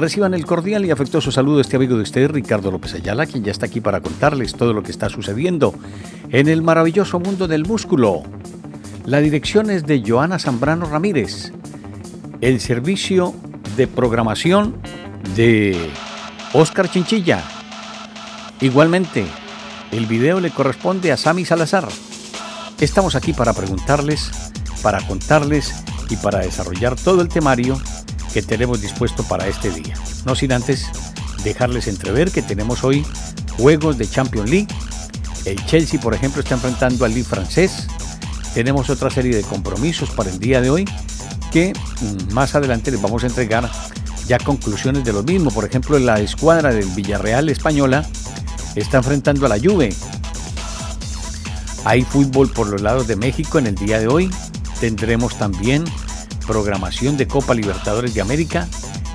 Reciban el cordial y afectuoso saludo de este amigo de ustedes, Ricardo López Ayala, quien ya está aquí para contarles todo lo que está sucediendo en el maravilloso mundo del músculo. La dirección es de Joana Zambrano Ramírez. El servicio de programación de Oscar Chinchilla. Igualmente, el video le corresponde a Sami Salazar. Estamos aquí para preguntarles, para contarles y para desarrollar todo el temario que tenemos dispuesto para este día. No sin antes dejarles entrever que tenemos hoy juegos de Champions League. El Chelsea, por ejemplo, está enfrentando al League francés. Tenemos otra serie de compromisos para el día de hoy que mm, más adelante les vamos a entregar ya conclusiones de lo mismo. Por ejemplo, la escuadra del Villarreal española está enfrentando a la Juve hay fútbol por los lados de México en el día de hoy. Tendremos también programación de Copa Libertadores de América,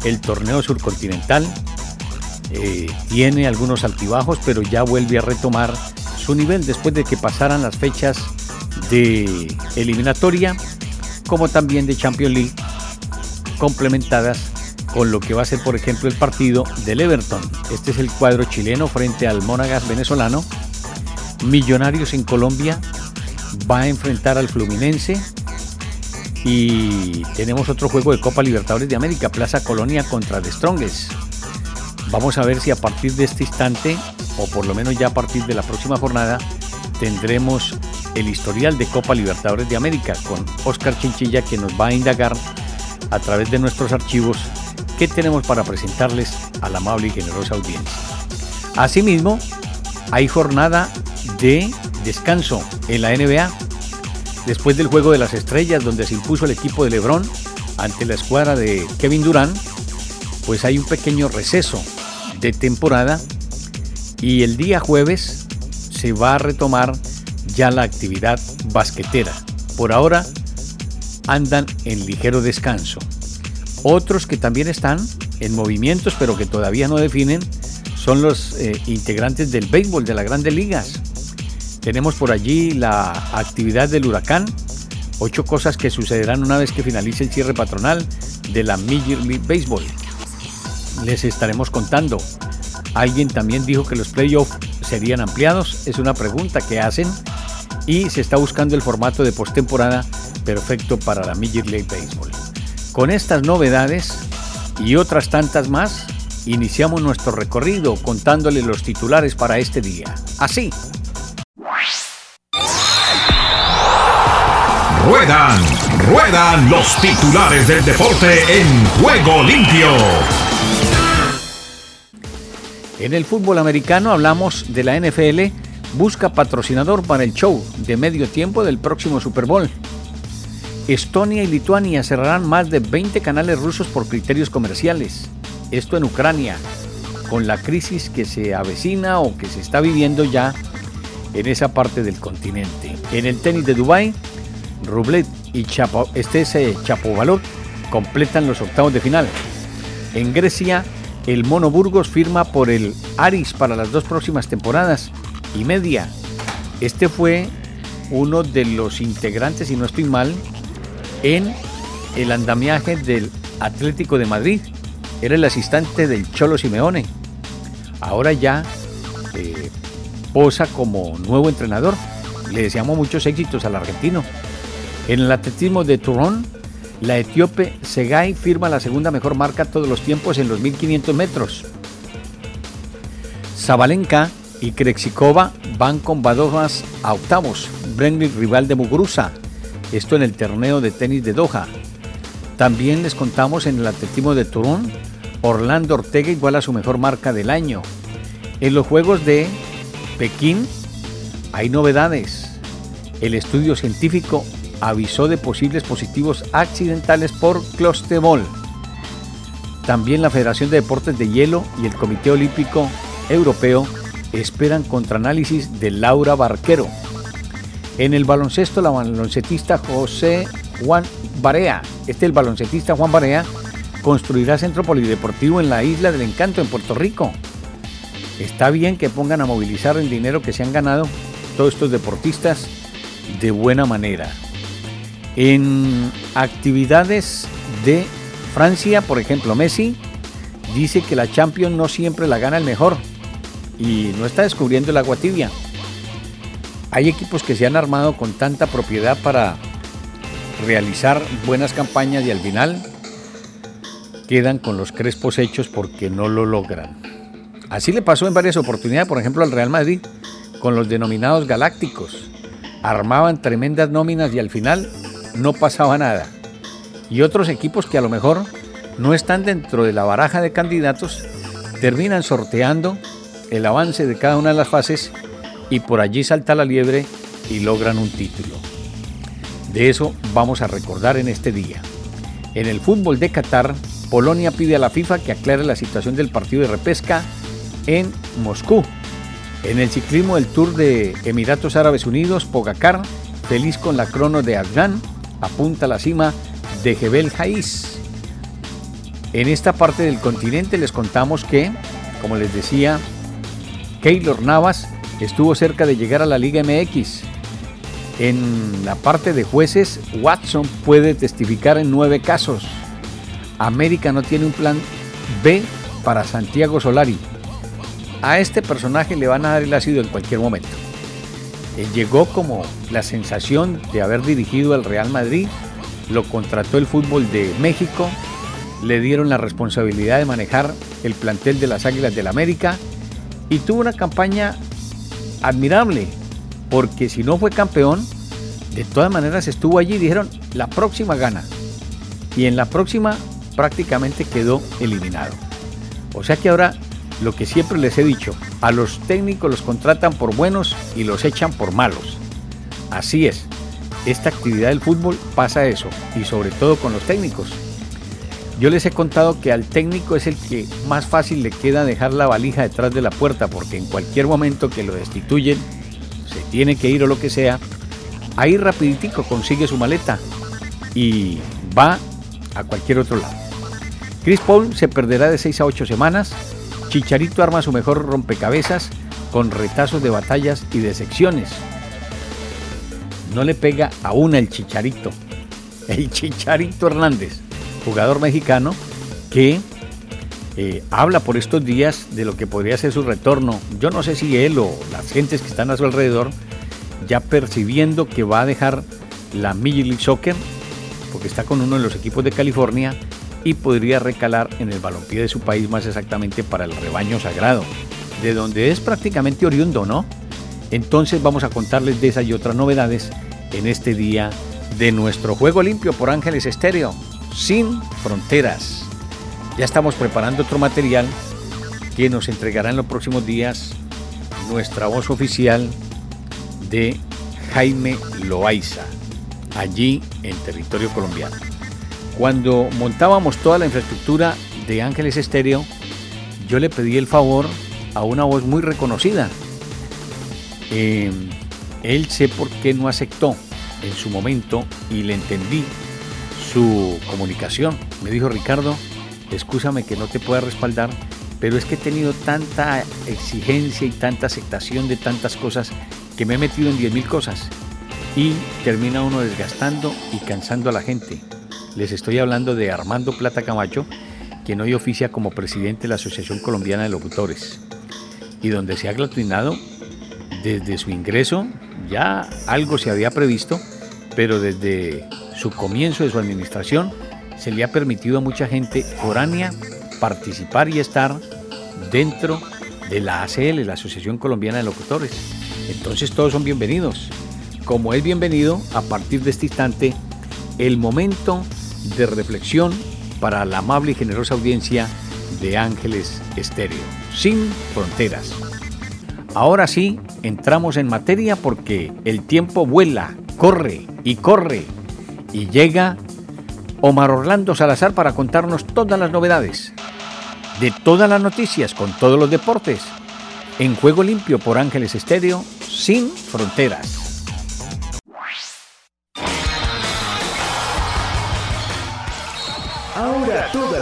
el torneo surcontinental. Eh, tiene algunos altibajos, pero ya vuelve a retomar su nivel después de que pasaran las fechas de eliminatoria, como también de Champions League, complementadas con lo que va a ser, por ejemplo, el partido del Everton. Este es el cuadro chileno frente al Monagas venezolano Millonarios en Colombia va a enfrentar al Fluminense. Y tenemos otro juego de Copa Libertadores de América, Plaza Colonia contra The Strongest. Vamos a ver si a partir de este instante, o por lo menos ya a partir de la próxima jornada, tendremos el historial de Copa Libertadores de América con Oscar Chinchilla que nos va a indagar a través de nuestros archivos qué tenemos para presentarles a la amable y generosa audiencia. Asimismo, hay jornada de descanso en la NBA. Después del juego de las estrellas donde se impuso el equipo de Lebron ante la escuadra de Kevin Durant, pues hay un pequeño receso de temporada y el día jueves se va a retomar ya la actividad basquetera. Por ahora andan en ligero descanso. Otros que también están en movimientos pero que todavía no definen son los eh, integrantes del béisbol de las grandes ligas. Tenemos por allí la actividad del huracán, ocho cosas que sucederán una vez que finalice el cierre patronal de la Major League Baseball. Les estaremos contando. Alguien también dijo que los playoffs serían ampliados, es una pregunta que hacen y se está buscando el formato de postemporada perfecto para la Major League Baseball. Con estas novedades y otras tantas más, iniciamos nuestro recorrido contándole los titulares para este día. Así. Ruedan, ruedan los titulares del deporte en juego limpio. En el fútbol americano hablamos de la NFL, busca patrocinador para el show de medio tiempo del próximo Super Bowl. Estonia y Lituania cerrarán más de 20 canales rusos por criterios comerciales. Esto en Ucrania, con la crisis que se avecina o que se está viviendo ya en esa parte del continente. En el tenis de Dubái, Rublet y Chapo, este Chapovalov completan los octavos de final. En Grecia, el Mono Burgos firma por el Aris para las dos próximas temporadas y media. Este fue uno de los integrantes, si no estoy mal, en el andamiaje del Atlético de Madrid. Era el asistente del Cholo Simeone. Ahora ya eh, posa como nuevo entrenador. Le deseamos muchos éxitos al argentino. En el atletismo de Turón, la etíope Segay firma la segunda mejor marca todos los tiempos en los 1500 metros. Zabalenka y Krexikova van con Badojas a octavos. Brenly rival de Muguruza. Esto en el torneo de tenis de Doha. También les contamos en el atletismo de Turón, Orlando Ortega igual a su mejor marca del año. En los Juegos de Pekín hay novedades. El estudio científico avisó de posibles positivos accidentales por clostebol. También la Federación de Deportes de Hielo y el Comité Olímpico Europeo esperan contraanálisis de Laura Barquero. En el baloncesto, la baloncetista José Juan Barea, este el baloncetista Juan Barea, construirá centro polideportivo en la Isla del Encanto, en Puerto Rico. Está bien que pongan a movilizar el dinero que se han ganado todos estos deportistas de buena manera. En actividades de Francia, por ejemplo, Messi dice que la Champions no siempre la gana el mejor y no está descubriendo el agua tibia. Hay equipos que se han armado con tanta propiedad para realizar buenas campañas y al final quedan con los crespos hechos porque no lo logran. Así le pasó en varias oportunidades, por ejemplo, al Real Madrid, con los denominados galácticos. Armaban tremendas nóminas y al final no pasaba nada. Y otros equipos que a lo mejor no están dentro de la baraja de candidatos terminan sorteando el avance de cada una de las fases y por allí salta la liebre y logran un título. De eso vamos a recordar en este día. En el fútbol de Qatar, Polonia pide a la FIFA que aclare la situación del partido de repesca en Moscú. En el ciclismo del Tour de Emiratos Árabes Unidos, Pogacar, feliz con la crono de Afgan, apunta a la cima de Jebel Haiz. En esta parte del continente les contamos que, como les decía, Keylor Navas estuvo cerca de llegar a la Liga MX. En la parte de jueces, Watson puede testificar en nueve casos. América no tiene un plan B para Santiago Solari. A este personaje le van a dar el ácido en cualquier momento. Él llegó como la sensación de haber dirigido al Real Madrid, lo contrató el fútbol de México, le dieron la responsabilidad de manejar el plantel de las Águilas del América y tuvo una campaña admirable, porque si no fue campeón, de todas maneras estuvo allí y dijeron, la próxima gana. Y en la próxima prácticamente quedó eliminado. O sea que ahora lo que siempre les he dicho, a los técnicos los contratan por buenos y los echan por malos. Así es, esta actividad del fútbol pasa eso, y sobre todo con los técnicos. Yo les he contado que al técnico es el que más fácil le queda dejar la valija detrás de la puerta, porque en cualquier momento que lo destituyen, se tiene que ir o lo que sea, ahí rapiditico consigue su maleta y va a cualquier otro lado. Chris Paul se perderá de 6 a 8 semanas. Chicharito arma su mejor rompecabezas con retazos de batallas y de secciones. No le pega a una el Chicharito. El Chicharito Hernández, jugador mexicano que eh, habla por estos días de lo que podría ser su retorno. Yo no sé si él o las gentes que están a su alrededor ya percibiendo que va a dejar la Major League Soccer porque está con uno de los equipos de California y podría recalar en el balompié de su país, más exactamente para el rebaño sagrado, de donde es prácticamente oriundo, ¿no? Entonces vamos a contarles de esas y otras novedades en este día de nuestro juego limpio por Ángeles Estéreo, sin fronteras. Ya estamos preparando otro material que nos entregará en los próximos días nuestra voz oficial de Jaime Loaiza, allí en territorio colombiano. Cuando montábamos toda la infraestructura de Ángeles Estéreo, yo le pedí el favor a una voz muy reconocida. Eh, él sé por qué no aceptó en su momento y le entendí su comunicación. Me dijo, Ricardo, escúchame que no te pueda respaldar, pero es que he tenido tanta exigencia y tanta aceptación de tantas cosas que me he metido en 10.000 cosas y termina uno desgastando y cansando a la gente. Les estoy hablando de Armando Plata Camacho, quien hoy oficia como presidente de la Asociación Colombiana de Locutores, y donde se ha aglutinado desde su ingreso, ya algo se había previsto, pero desde su comienzo de su administración se le ha permitido a mucha gente foránea participar y estar dentro de la ACL, la Asociación Colombiana de Locutores. Entonces todos son bienvenidos. Como es bienvenido, a partir de este instante, el momento de reflexión para la amable y generosa audiencia de Ángeles Estéreo, sin fronteras. Ahora sí, entramos en materia porque el tiempo vuela, corre y corre y llega Omar Orlando Salazar para contarnos todas las novedades, de todas las noticias con todos los deportes, en Juego Limpio por Ángeles Estéreo, sin fronteras.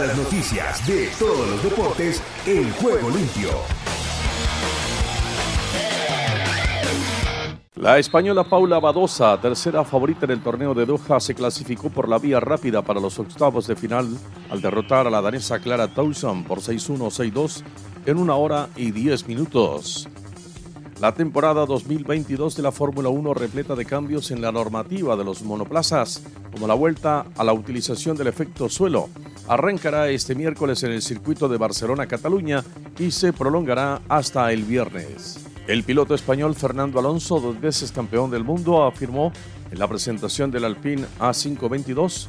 Las noticias de todos los deportes en Juego Limpio. La española Paula Badosa, tercera favorita en el torneo de Doha, se clasificó por la vía rápida para los octavos de final al derrotar a la danesa Clara Towson por 6-1-6-2 en una hora y 10 minutos. La temporada 2022 de la Fórmula 1 repleta de cambios en la normativa de los monoplazas, como la vuelta a la utilización del efecto suelo. Arrancará este miércoles en el circuito de Barcelona-Cataluña y se prolongará hasta el viernes. El piloto español Fernando Alonso, dos veces campeón del mundo, afirmó en la presentación del Alpine A522,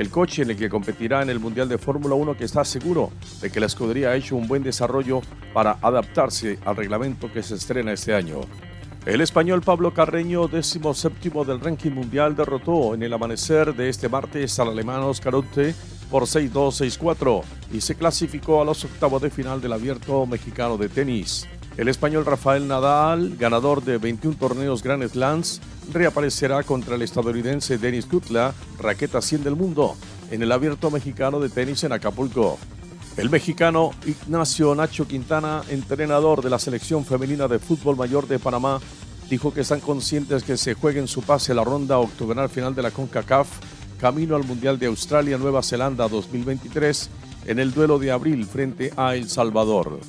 el coche en el que competirá en el Mundial de Fórmula 1, que está seguro de que la escudería ha hecho un buen desarrollo para adaptarse al reglamento que se estrena este año. El español Pablo Carreño, décimo séptimo del ranking mundial, derrotó en el amanecer de este martes al alemán Oscar Otte por 6-2, 6-4 y se clasificó a los octavos de final del abierto mexicano de tenis. El español Rafael Nadal, ganador de 21 torneos Grand Slams, reaparecerá contra el estadounidense Denis Kutla, raqueta 100 del mundo, en el abierto mexicano de tenis en Acapulco. El mexicano Ignacio Nacho Quintana, entrenador de la selección femenina de fútbol mayor de Panamá, dijo que están conscientes que se jueguen su pase la ronda octogonal final de la CONCACAF, camino al Mundial de Australia-Nueva Zelanda 2023, en el duelo de abril frente a El Salvador.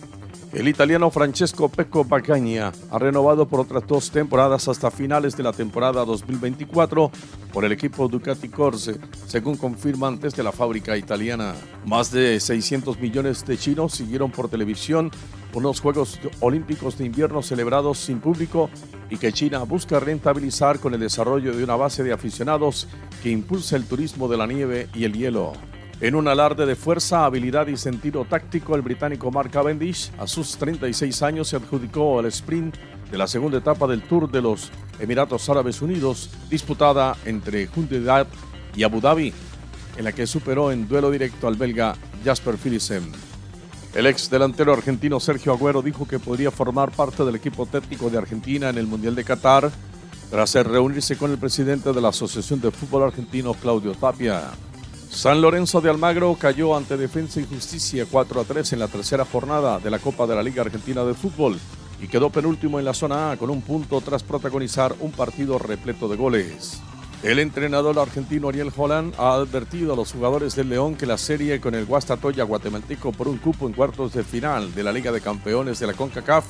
El italiano Francesco Pecco ha renovado por otras dos temporadas hasta finales de la temporada 2024 por el equipo Ducati Corse, según confirman desde la fábrica italiana. Más de 600 millones de chinos siguieron por televisión unos Juegos Olímpicos de Invierno celebrados sin público y que China busca rentabilizar con el desarrollo de una base de aficionados que impulsa el turismo de la nieve y el hielo. En un alarde de fuerza, habilidad y sentido táctico, el británico Mark Cavendish, a sus 36 años, se adjudicó el sprint de la segunda etapa del Tour de los Emiratos Árabes Unidos, disputada entre Hyundai y Abu Dhabi, en la que superó en duelo directo al belga Jasper Philipsen. El ex delantero argentino Sergio Agüero dijo que podría formar parte del equipo técnico de Argentina en el Mundial de Qatar tras reunirse con el presidente de la Asociación de Fútbol Argentino, Claudio Tapia. San Lorenzo de Almagro cayó ante Defensa y Justicia 4 a 3 en la tercera jornada de la Copa de la Liga Argentina de Fútbol y quedó penúltimo en la zona A con un punto tras protagonizar un partido repleto de goles. El entrenador argentino Ariel Holland ha advertido a los jugadores del León que la serie con el Guastatoya guatemalteco por un cupo en cuartos de final de la Liga de Campeones de la CONCACAF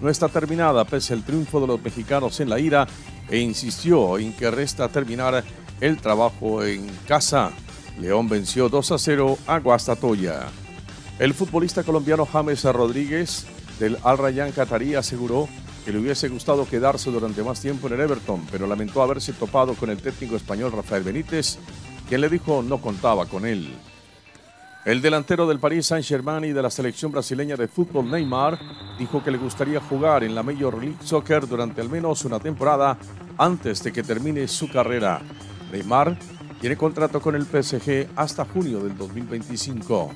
no está terminada pese al triunfo de los mexicanos en la ira e insistió en que resta terminar el trabajo en casa. León venció 2 a 0 a Guastatoya. El futbolista colombiano James Rodríguez del Al Rayyan Qatarí aseguró que le hubiese gustado quedarse durante más tiempo en el Everton, pero lamentó haberse topado con el técnico español Rafael Benítez, quien le dijo no contaba con él. El delantero del Paris Saint-Germain y de la selección brasileña de fútbol Neymar dijo que le gustaría jugar en la Major League Soccer durante al menos una temporada antes de que termine su carrera. Neymar tiene contrato con el PSG hasta junio del 2025.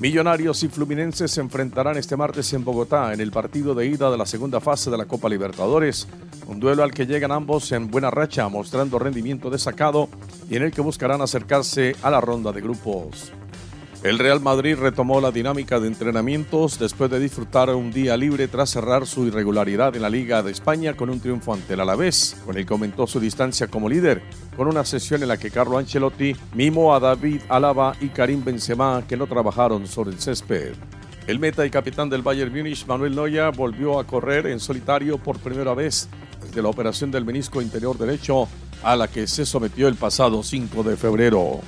Millonarios y Fluminenses se enfrentarán este martes en Bogotá en el partido de ida de la segunda fase de la Copa Libertadores, un duelo al que llegan ambos en buena racha, mostrando rendimiento destacado y en el que buscarán acercarse a la ronda de grupos. El Real Madrid retomó la dinámica de entrenamientos después de disfrutar un día libre tras cerrar su irregularidad en la Liga de España con un triunfo ante el Alavés, con el que aumentó su distancia como líder, con una sesión en la que Carlo Ancelotti mimó a David Alaba y Karim Benzema que no trabajaron sobre el césped. El meta y capitán del Bayern Múnich, Manuel Neuer, volvió a correr en solitario por primera vez desde la operación del menisco interior derecho a la que se sometió el pasado 5 de febrero.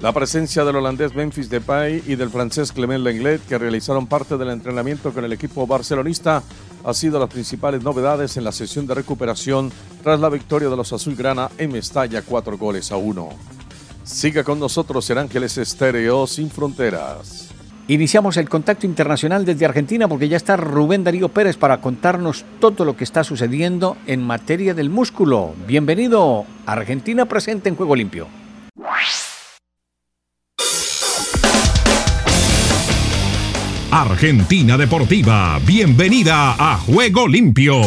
La presencia del holandés Memphis Depay y del francés Clement Lenglet, que realizaron parte del entrenamiento con el equipo barcelonista, ha sido las principales novedades en la sesión de recuperación tras la victoria de los Azulgrana en Mestalla, cuatro goles a uno. Siga con nosotros en Ángeles Estéreo sin fronteras. Iniciamos el contacto internacional desde Argentina porque ya está Rubén Darío Pérez para contarnos todo lo que está sucediendo en materia del músculo. Bienvenido, Argentina presente en Juego Limpio. Argentina Deportiva, bienvenida a Juego Limpio.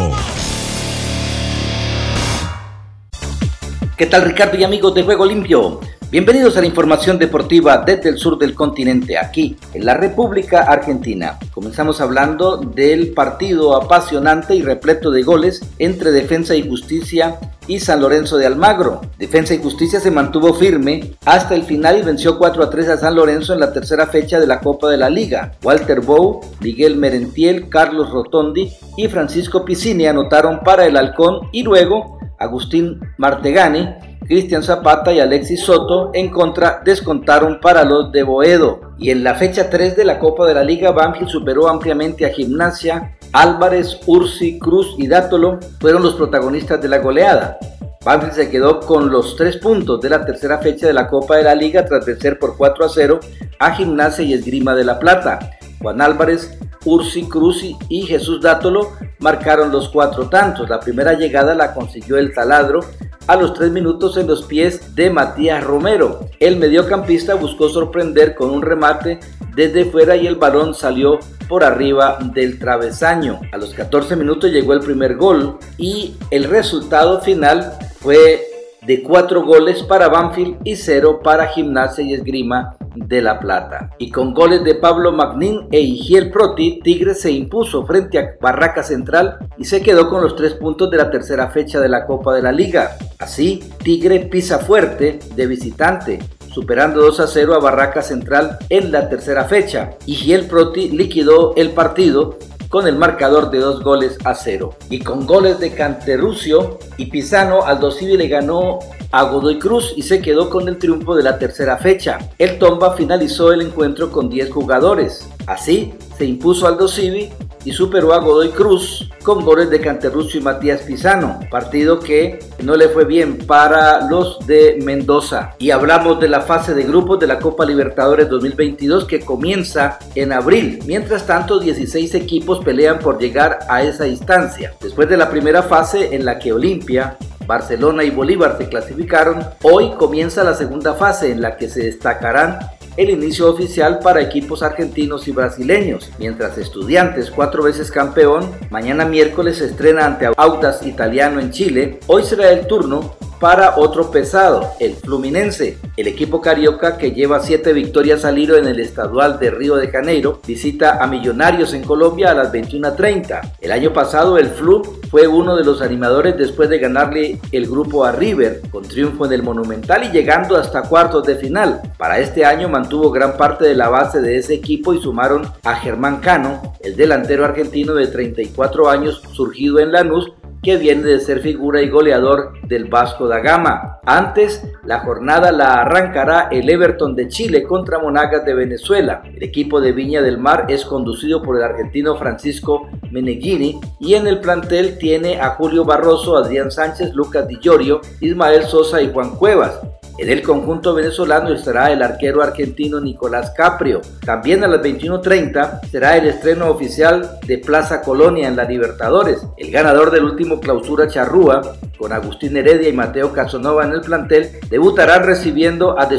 ¿Qué tal Ricardo y amigos de Juego Limpio? Bienvenidos a la información deportiva desde el sur del continente, aquí en la República Argentina. Comenzamos hablando del partido apasionante y repleto de goles entre Defensa y Justicia y San Lorenzo de Almagro. Defensa y Justicia se mantuvo firme hasta el final y venció 4 a 3 a San Lorenzo en la tercera fecha de la Copa de la Liga. Walter Bow, Miguel Merentiel, Carlos Rotondi y Francisco Piscini anotaron para el Halcón y luego Agustín Martegani Cristian Zapata y Alexis Soto en contra descontaron para los de Boedo. Y en la fecha 3 de la Copa de la Liga, Banfield superó ampliamente a Gimnasia. Álvarez, Ursi, Cruz y Dátolo fueron los protagonistas de la goleada. Banfield se quedó con los tres puntos de la tercera fecha de la Copa de la Liga tras vencer por 4 a 0 a Gimnasia y Esgrima de la Plata. Juan Álvarez, Ursi, Cruz y Jesús Dátolo marcaron los cuatro tantos. La primera llegada la consiguió el taladro a los tres minutos en los pies de Matías Romero. El mediocampista buscó sorprender con un remate desde fuera y el balón salió por arriba del travesaño. A los 14 minutos llegó el primer gol y el resultado final fue de cuatro goles para Banfield y cero para Gimnasia y Esgrima de La Plata. Y con goles de Pablo Magnín e Igiel Proti, Tigre se impuso frente a Barraca Central y se quedó con los tres puntos de la tercera fecha de la Copa de la Liga. Así, Tigre pisa fuerte de visitante superando 2 a 0 a Barraca Central en la tercera fecha. Igiel Proti liquidó el partido con el marcador de dos goles a cero. Y con goles de Canterrucio y Pisano, Aldo Civi le ganó a Godoy Cruz y se quedó con el triunfo de la tercera fecha. El Tomba finalizó el encuentro con 10 jugadores. Así, se impuso Aldo Civi y superó a Godoy Cruz con goles de Canterrucio y Matías Pisano, partido que no le fue bien para los de Mendoza. Y hablamos de la fase de grupos de la Copa Libertadores 2022 que comienza en abril. Mientras tanto, 16 equipos pelean por llegar a esa instancia. Después de la primera fase en la que Olimpia, Barcelona y Bolívar se clasificaron, hoy comienza la segunda fase en la que se destacarán el inicio oficial para equipos argentinos y brasileños, mientras Estudiantes, cuatro veces campeón, mañana miércoles se estrena ante Autas Italiano en Chile, hoy será el turno para otro pesado, el Fluminense. El equipo carioca que lleva siete victorias al hilo en el estadual de Río de Janeiro visita a Millonarios en Colombia a las 21.30. El año pasado el Flu fue uno de los animadores después de ganarle el grupo a River con triunfo en el Monumental y llegando hasta cuartos de final. Para este año mantuvo gran parte de la base de ese equipo y sumaron a Germán Cano, el delantero argentino de 34 años surgido en Lanús que viene de ser figura y goleador del Vasco da Gama. Antes, la jornada la arrancará el Everton de Chile contra Monagas de Venezuela. El equipo de Viña del Mar es conducido por el argentino Francisco Meneghini y en el plantel tiene a Julio Barroso, Adrián Sánchez, Lucas Di Giorgio, Ismael Sosa y Juan Cuevas. En el conjunto venezolano estará el arquero argentino Nicolás Caprio. También a las 21.30 será el estreno oficial de Plaza Colonia en la Libertadores. El ganador del último clausura charrúa, con Agustín Heredia y Mateo Casanova en el plantel, debutará recibiendo a The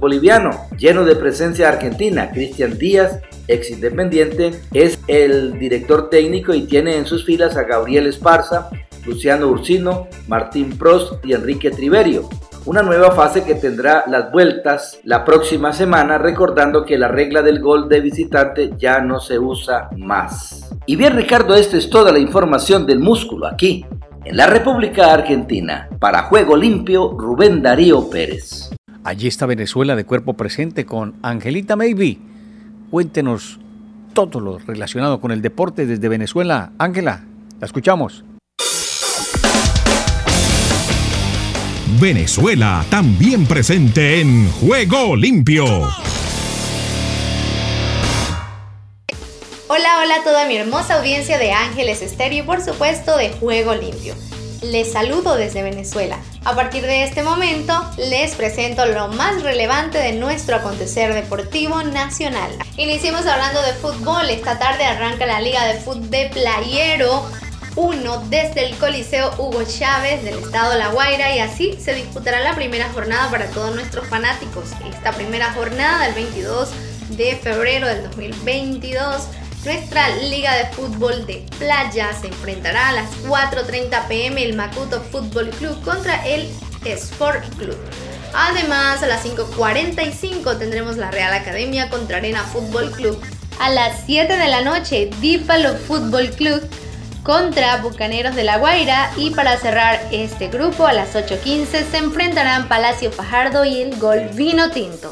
boliviano, lleno de presencia argentina. Cristian Díaz, ex independiente, es el director técnico y tiene en sus filas a Gabriel Esparza, Luciano Ursino, Martín Prost y Enrique Triverio una nueva fase que tendrá las vueltas la próxima semana, recordando que la regla del gol de visitante ya no se usa más. Y bien Ricardo, esta es toda la información del músculo aquí, en la República Argentina. Para Juego Limpio, Rubén Darío Pérez. Allí está Venezuela de cuerpo presente con Angelita Maybe. Cuéntenos todo lo relacionado con el deporte desde Venezuela. Ángela, la escuchamos. Venezuela, también presente en Juego Limpio. Hola, hola a toda mi hermosa audiencia de Ángeles Estéreo y por supuesto de Juego Limpio. Les saludo desde Venezuela. A partir de este momento les presento lo más relevante de nuestro acontecer deportivo nacional. Iniciemos hablando de fútbol. Esta tarde arranca la Liga de Fútbol de Playero 1 desde el Coliseo Hugo Chávez del estado La Guaira y así se disputará la primera jornada para todos nuestros fanáticos. Esta primera jornada del 22 de febrero del 2022, nuestra Liga de Fútbol de Playa se enfrentará a las 4.30 pm el Makuto Fútbol Club contra el Sport Club. Además, a las 5.45 tendremos la Real Academia contra Arena Fútbol Club. A las 7 de la noche, Dípalo Fútbol Club contra Bucaneros de La Guaira. Y para cerrar este grupo, a las 8.15 se enfrentarán Palacio Fajardo y el Gol Vino Tinto.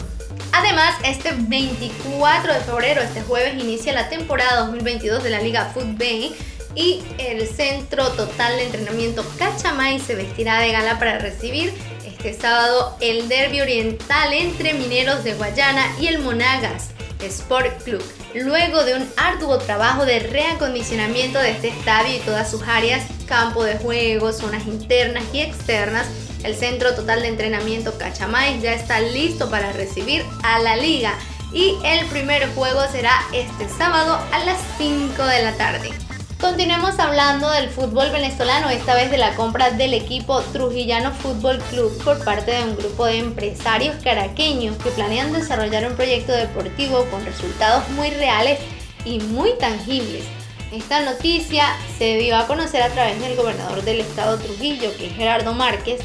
Además, este 24 de febrero, este jueves, inicia la temporada 2022 de la Liga Fútbol y el Centro Total de Entrenamiento Cachamay se vestirá de gala para recibir este sábado el derby oriental entre Mineros de Guayana y el Monagas Sport Club. Luego de un arduo trabajo de reacondicionamiento de este estadio y todas sus áreas, campo de juego, zonas internas y externas, el Centro Total de Entrenamiento Cachamay ya está listo para recibir a la liga y el primer juego será este sábado a las 5 de la tarde. Continuemos hablando del fútbol venezolano, esta vez de la compra del equipo Trujillano Fútbol Club por parte de un grupo de empresarios caraqueños que planean desarrollar un proyecto deportivo con resultados muy reales y muy tangibles. Esta noticia se dio a conocer a través del gobernador del estado Trujillo, que es Gerardo Márquez,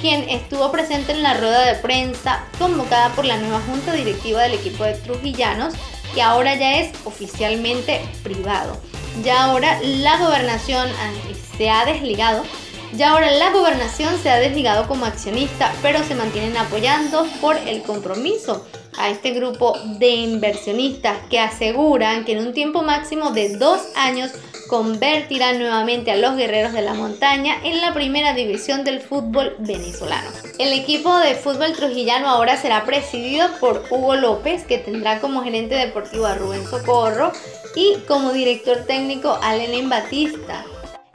quien estuvo presente en la rueda de prensa convocada por la nueva junta directiva del equipo de Trujillanos, que ahora ya es oficialmente privado. Ya ahora la gobernación se ha desligado. Ya ahora la gobernación se ha desligado como accionista, pero se mantienen apoyando por el compromiso a este grupo de inversionistas que aseguran que en un tiempo máximo de dos años convertirá nuevamente a los guerreros de la montaña en la primera división del fútbol venezolano. El equipo de fútbol trujillano ahora será presidido por Hugo López, que tendrá como gerente deportivo a Rubén Socorro y como director técnico a Lenin Batista.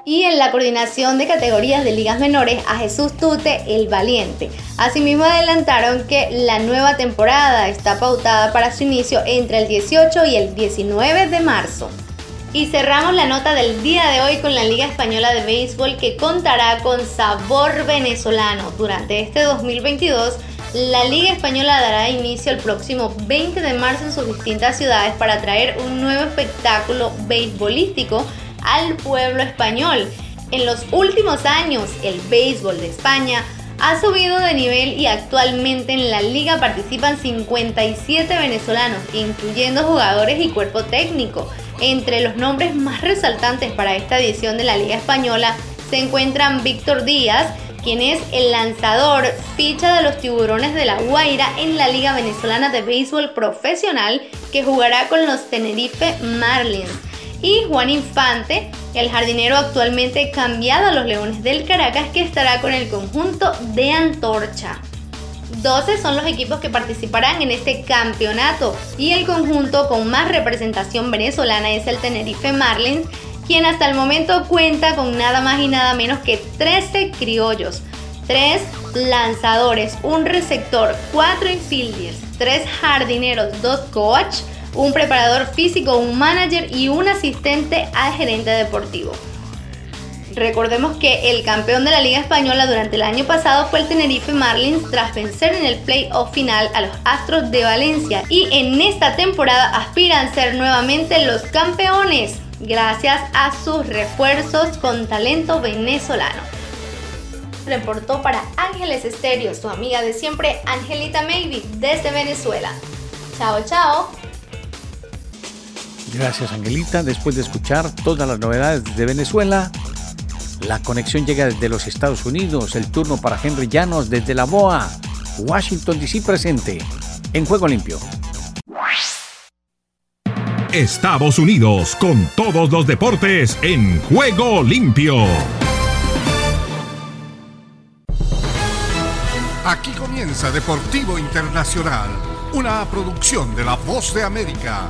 Y en la coordinación de categorías de ligas menores a Jesús Tute el Valiente. Asimismo adelantaron que la nueva temporada está pautada para su inicio entre el 18 y el 19 de marzo. Y cerramos la nota del día de hoy con la Liga Española de Béisbol que contará con sabor venezolano. Durante este 2022, la Liga Española dará inicio el próximo 20 de marzo en sus distintas ciudades para traer un nuevo espectáculo beisbolístico al pueblo español. En los últimos años, el béisbol de España ha subido de nivel y actualmente en la liga participan 57 venezolanos, incluyendo jugadores y cuerpo técnico. Entre los nombres más resaltantes para esta edición de la Liga Española se encuentran Víctor Díaz, quien es el lanzador ficha de los tiburones de la Guaira en la Liga Venezolana de Béisbol Profesional que jugará con los Tenerife Marlins. Y Juan Infante, el jardinero actualmente cambiado a los Leones del Caracas que estará con el conjunto de Antorcha. 12 son los equipos que participarán en este campeonato y el conjunto con más representación venezolana es el Tenerife Marlins, quien hasta el momento cuenta con nada más y nada menos que 13 criollos, 3 lanzadores, un receptor, 4 infielders, 3 jardineros, 2 coach, un preparador físico, un manager y un asistente al gerente deportivo. Recordemos que el campeón de la Liga Española durante el año pasado fue el Tenerife Marlins tras vencer en el playoff final a los Astros de Valencia y en esta temporada aspiran a ser nuevamente los campeones gracias a sus refuerzos con talento venezolano. Reportó para Ángeles Estéreo su amiga de siempre Angelita Maybe desde Venezuela. Chao, chao. Gracias Angelita. Después de escuchar todas las novedades de Venezuela, la conexión llega desde los Estados Unidos. El turno para Henry Llanos desde la BOA. Washington DC presente en Juego Limpio. Estados Unidos con todos los deportes en Juego Limpio. Aquí comienza Deportivo Internacional, una producción de La Voz de América.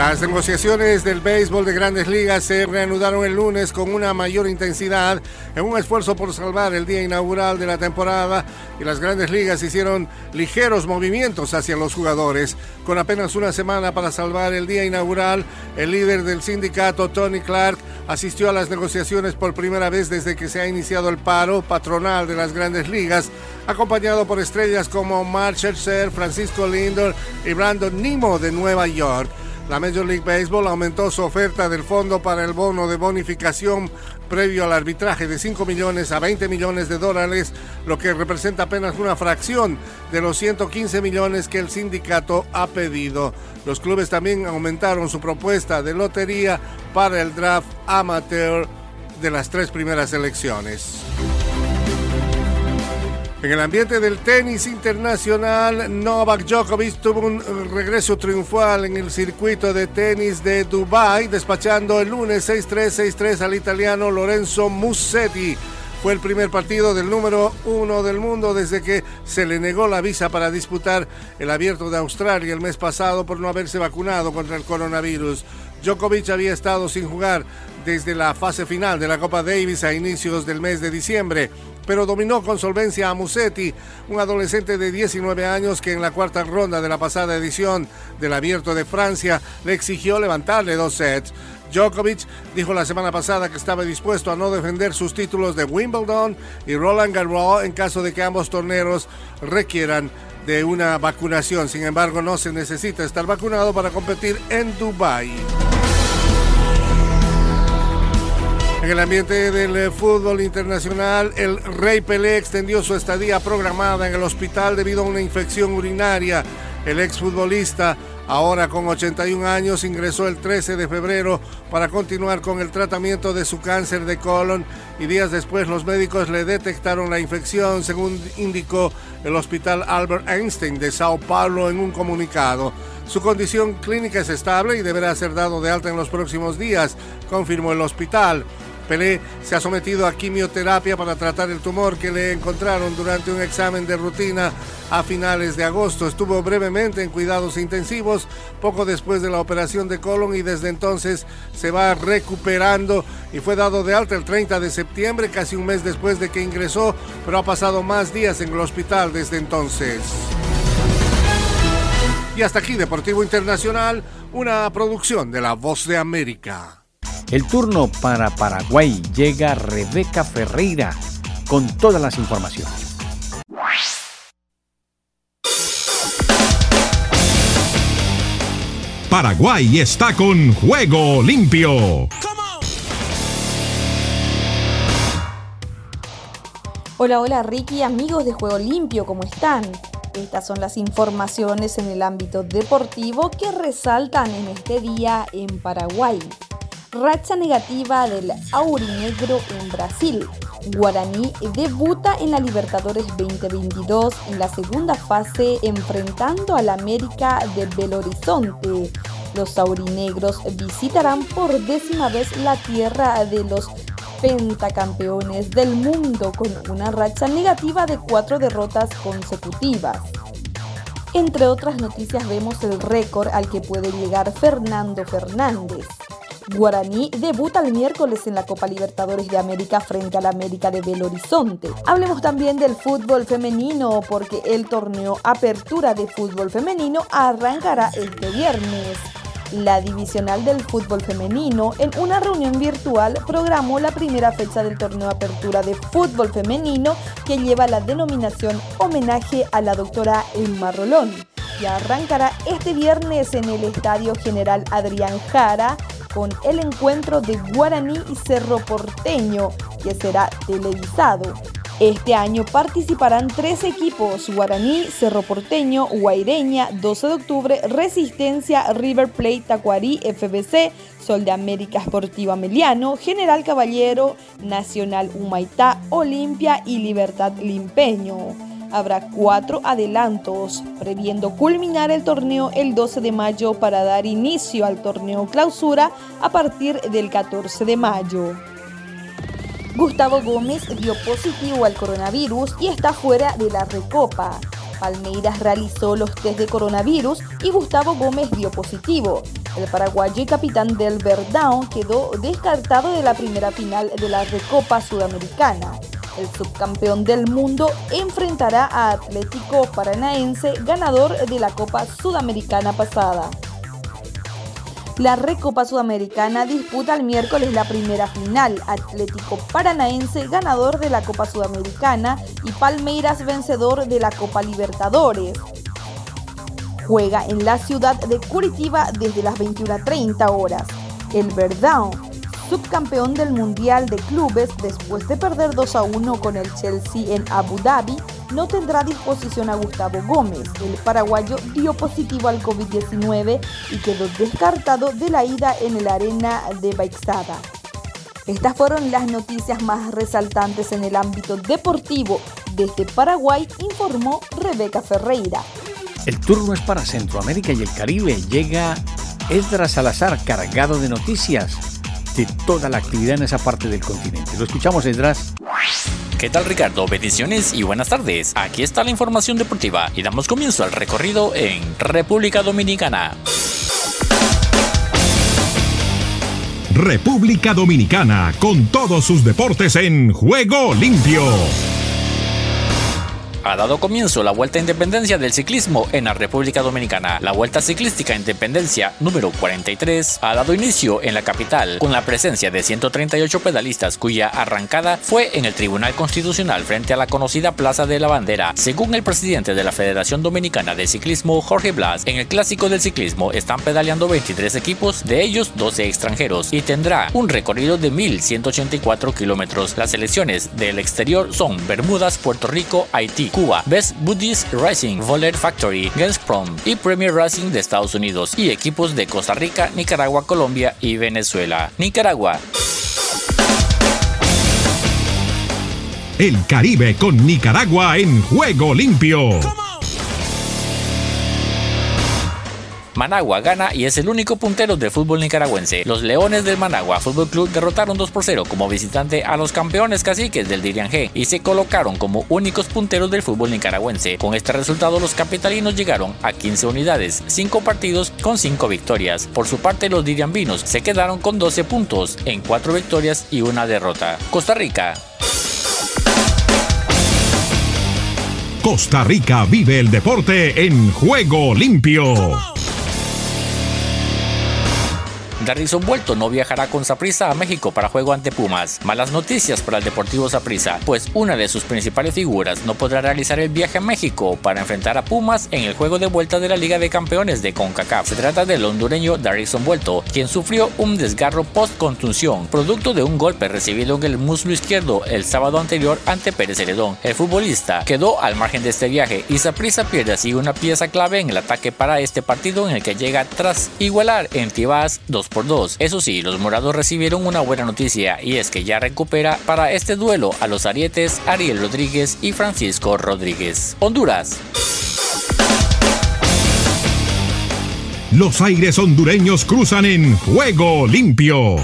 Las negociaciones del béisbol de grandes ligas se reanudaron el lunes con una mayor intensidad en un esfuerzo por salvar el día inaugural de la temporada y las grandes ligas hicieron ligeros movimientos hacia los jugadores. Con apenas una semana para salvar el día inaugural, el líder del sindicato, Tony Clark, asistió a las negociaciones por primera vez desde que se ha iniciado el paro patronal de las grandes ligas, acompañado por estrellas como Mark Scherzer, Francisco Lindor y Brandon Nimo de Nueva York. La Major League Baseball aumentó su oferta del fondo para el bono de bonificación previo al arbitraje de 5 millones a 20 millones de dólares, lo que representa apenas una fracción de los 115 millones que el sindicato ha pedido. Los clubes también aumentaron su propuesta de lotería para el draft amateur de las tres primeras elecciones. En el ambiente del tenis internacional, Novak Djokovic tuvo un regreso triunfal en el circuito de tenis de Dubai, despachando el lunes 6-3, 6-3 al italiano Lorenzo Musetti. Fue el primer partido del número uno del mundo desde que se le negó la visa para disputar el abierto de Australia el mes pasado por no haberse vacunado contra el coronavirus. Djokovic había estado sin jugar desde la fase final de la Copa Davis a inicios del mes de diciembre pero dominó con solvencia a Musetti, un adolescente de 19 años que en la cuarta ronda de la pasada edición del Abierto de Francia le exigió levantarle dos sets. Djokovic dijo la semana pasada que estaba dispuesto a no defender sus títulos de Wimbledon y Roland Garros en caso de que ambos torneos requieran de una vacunación. Sin embargo, no se necesita estar vacunado para competir en Dubái. En el ambiente del eh, fútbol internacional, el Rey Pelé extendió su estadía programada en el hospital debido a una infección urinaria. El exfutbolista, ahora con 81 años, ingresó el 13 de febrero para continuar con el tratamiento de su cáncer de colon y días después los médicos le detectaron la infección, según indicó el hospital Albert Einstein de Sao Paulo en un comunicado. Su condición clínica es estable y deberá ser dado de alta en los próximos días, confirmó el hospital. Pelé se ha sometido a quimioterapia para tratar el tumor que le encontraron durante un examen de rutina a finales de agosto. Estuvo brevemente en cuidados intensivos poco después de la operación de colon y desde entonces se va recuperando y fue dado de alta el 30 de septiembre, casi un mes después de que ingresó, pero ha pasado más días en el hospital desde entonces. Y hasta aquí Deportivo Internacional, una producción de La Voz de América. El turno para Paraguay llega Rebeca Ferreira con todas las informaciones. Paraguay está con juego limpio. Hola, hola Ricky, amigos de Juego Limpio, ¿cómo están? Estas son las informaciones en el ámbito deportivo que resaltan en este día en Paraguay. Racha negativa del Aurinegro en Brasil. Guaraní debuta en la Libertadores 2022 en la segunda fase enfrentando al América de Belo Horizonte. Los aurinegros visitarán por décima vez la tierra de los pentacampeones del mundo con una racha negativa de cuatro derrotas consecutivas. Entre otras noticias vemos el récord al que puede llegar Fernando Fernández. Guaraní debuta el miércoles en la Copa Libertadores de América frente al América de Belo Horizonte. Hablemos también del fútbol femenino porque el torneo Apertura de Fútbol Femenino arrancará este viernes. La divisional del fútbol femenino, en una reunión virtual, programó la primera fecha del torneo Apertura de Fútbol Femenino que lleva la denominación Homenaje a la doctora Emma Rolón y arrancará este viernes en el Estadio General Adrián Jara con el encuentro de Guaraní y Cerro Porteño, que será televisado. Este año participarán tres equipos, Guaraní, Cerro Porteño, Guaireña, 12 de octubre, Resistencia, River Plate, Tacuarí, FBC, Sol de América Esportiva Meliano, General Caballero, Nacional Humaitá, Olimpia y Libertad Limpeño habrá cuatro adelantos, previendo culminar el torneo el 12 de mayo para dar inicio al torneo clausura a partir del 14 de mayo. Gustavo Gómez dio positivo al coronavirus y está fuera de la recopa. Palmeiras realizó los test de coronavirus y Gustavo Gómez dio positivo. El paraguayo y capitán del Verdown quedó descartado de la primera final de la Recopa Sudamericana. El subcampeón del mundo enfrentará a Atlético Paranaense, ganador de la Copa Sudamericana pasada. La Recopa Sudamericana disputa el miércoles la primera final. Atlético Paranaense ganador de la Copa Sudamericana y Palmeiras vencedor de la Copa Libertadores. Juega en la ciudad de Curitiba desde las 21.30 horas. El Verdão, subcampeón del Mundial de Clubes después de perder 2 a 1 con el Chelsea en Abu Dhabi, no tendrá disposición a Gustavo Gómez. El paraguayo dio positivo al COVID-19 y quedó descartado de la ida en el arena de Baixada. Estas fueron las noticias más resaltantes en el ámbito deportivo. Desde Paraguay informó Rebeca Ferreira. El turno es para Centroamérica y el Caribe. Llega Esdra Salazar cargado de noticias de toda la actividad en esa parte del continente. Lo escuchamos, Esdras. ¿Qué tal Ricardo? Bendiciones y buenas tardes. Aquí está la información deportiva y damos comienzo al recorrido en República Dominicana. República Dominicana con todos sus deportes en juego limpio ha dado comienzo la Vuelta a Independencia del ciclismo en la República Dominicana. La Vuelta Ciclística Independencia número 43 ha dado inicio en la capital con la presencia de 138 pedalistas cuya arrancada fue en el Tribunal Constitucional frente a la conocida Plaza de la Bandera. Según el presidente de la Federación Dominicana de Ciclismo, Jorge Blas, en el Clásico del Ciclismo están pedaleando 23 equipos, de ellos 12 extranjeros, y tendrá un recorrido de 1.184 kilómetros. Las selecciones del exterior son Bermudas, Puerto Rico, Haití, Cuba, Best Buddhist Racing, Voler Factory, Gazprom y Premier Racing de Estados Unidos y equipos de Costa Rica, Nicaragua, Colombia y Venezuela. Nicaragua. El Caribe con Nicaragua en juego limpio. Managua gana y es el único puntero del fútbol nicaragüense. Los Leones del Managua Fútbol Club derrotaron 2 por 0 como visitante a los campeones caciques del Dirian G y se colocaron como únicos punteros del fútbol nicaragüense. Con este resultado los capitalinos llegaron a 15 unidades, 5 partidos con 5 victorias. Por su parte los Diriambinos se quedaron con 12 puntos en 4 victorias y una derrota. Costa Rica Costa Rica vive el deporte en juego limpio. Garrison Vuelto no viajará con Saprissa a México para juego ante Pumas. Malas noticias para el Deportivo Saprissa, pues una de sus principales figuras no podrá realizar el viaje a México para enfrentar a Pumas en el juego de vuelta de la Liga de Campeones de CONCACAF. Se trata del hondureño Darrison Vuelto, quien sufrió un desgarro post-contunción, producto de un golpe recibido en el muslo izquierdo el sábado anterior ante Pérez Heredón. El futbolista quedó al margen de este viaje y Saprissa pierde así una pieza clave en el ataque para este partido en el que llega tras igualar en Tibás 2 por 2. Eso sí, los morados recibieron una buena noticia y es que ya recupera para este duelo a los arietes Ariel Rodríguez y Francisco Rodríguez. Honduras. Los aires hondureños cruzan en juego limpio.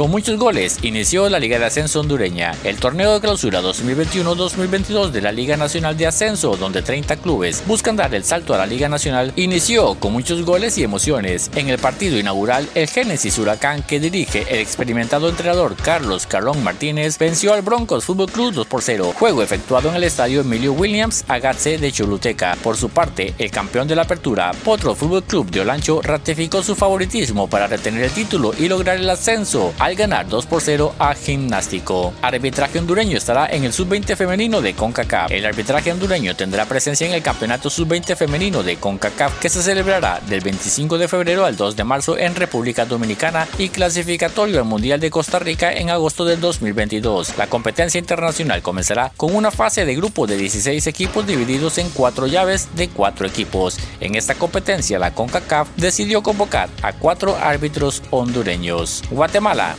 Con muchos goles, inició la Liga de Ascenso hondureña, el torneo de clausura 2021-2022 de la Liga Nacional de Ascenso, donde 30 clubes buscan dar el salto a la Liga Nacional, inició con muchos goles y emociones. En el partido inaugural, el Génesis Huracán, que dirige el experimentado entrenador Carlos Carlón Martínez, venció al Broncos Fútbol Club 2 por 0, juego efectuado en el estadio Emilio Williams Agatse de Choluteca. Por su parte, el campeón de la apertura, Potro Fútbol Club de Olancho, ratificó su favoritismo para retener el título y lograr el ascenso ganar 2 por 0 a Gimnástico. Arbitraje hondureño estará en el sub-20 femenino de CONCACAF. El arbitraje hondureño tendrá presencia en el campeonato sub-20 femenino de CONCACAF que se celebrará del 25 de febrero al 2 de marzo en República Dominicana y clasificatorio al Mundial de Costa Rica en agosto del 2022. La competencia internacional comenzará con una fase de grupo de 16 equipos divididos en cuatro llaves de cuatro equipos. En esta competencia la CONCACAF decidió convocar a cuatro árbitros hondureños. Guatemala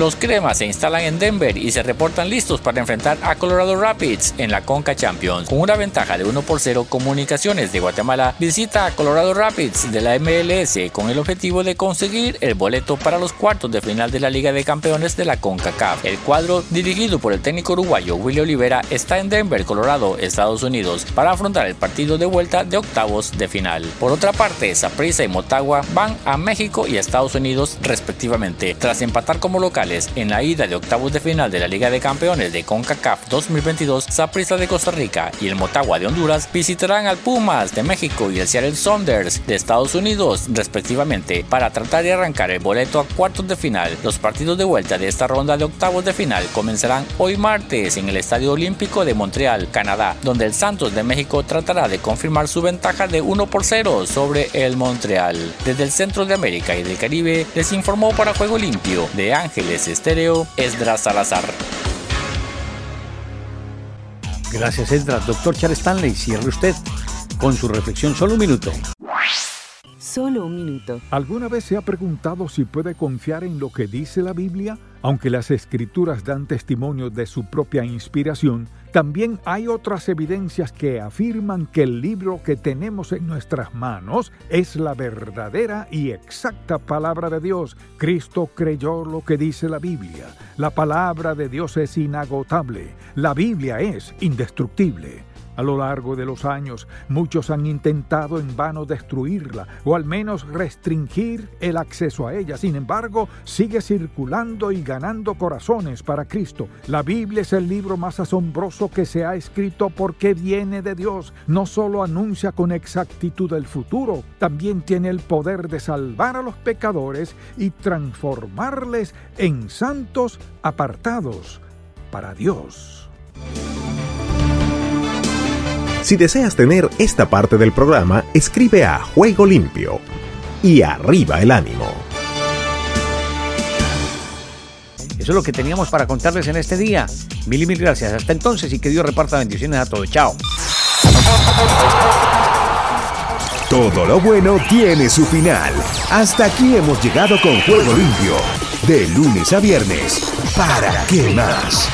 Los cremas se instalan en Denver y se reportan listos para enfrentar a Colorado Rapids en la Conca Champions. Con una ventaja de 1 por 0, Comunicaciones de Guatemala visita a Colorado Rapids de la MLS con el objetivo de conseguir el boleto para los cuartos de final de la Liga de Campeones de la CONCACAF. El cuadro, dirigido por el técnico uruguayo Willy Olivera, está en Denver, Colorado, Estados Unidos, para afrontar el partido de vuelta de octavos de final. Por otra parte, Saprissa y Motagua van a México y Estados Unidos respectivamente, tras empatar como en la ida de octavos de final de la Liga de Campeones de CONCACAF 2022. Saprissa de Costa Rica y el Motagua de Honduras visitarán al Pumas de México y el Seattle Saunders de Estados Unidos respectivamente para tratar de arrancar el boleto a cuartos de final. Los partidos de vuelta de esta ronda de octavos de final comenzarán hoy martes en el Estadio Olímpico de Montreal, Canadá, donde el Santos de México tratará de confirmar su ventaja de 1 por 0 sobre el Montreal. Desde el centro de América y del Caribe les informó para Juego Limpio de Ángeles Estéreo Esdras Salazar. Gracias, Esdras. Doctor Charles Stanley, cierre usted con su reflexión. Solo un minuto. Solo un minuto. ¿Alguna vez se ha preguntado si puede confiar en lo que dice la Biblia? Aunque las escrituras dan testimonio de su propia inspiración, también hay otras evidencias que afirman que el libro que tenemos en nuestras manos es la verdadera y exacta palabra de Dios. Cristo creyó lo que dice la Biblia. La palabra de Dios es inagotable. La Biblia es indestructible. A lo largo de los años, muchos han intentado en vano destruirla o al menos restringir el acceso a ella. Sin embargo, sigue circulando y ganando corazones para Cristo. La Biblia es el libro más asombroso que se ha escrito porque viene de Dios. No solo anuncia con exactitud el futuro, también tiene el poder de salvar a los pecadores y transformarles en santos apartados para Dios. Si deseas tener esta parte del programa, escribe a Juego Limpio y arriba el ánimo. Eso es lo que teníamos para contarles en este día. Mil y mil gracias. Hasta entonces y que Dios reparta bendiciones a todos. Chao. Todo lo bueno tiene su final. Hasta aquí hemos llegado con Juego Limpio. De lunes a viernes. ¿Para qué más?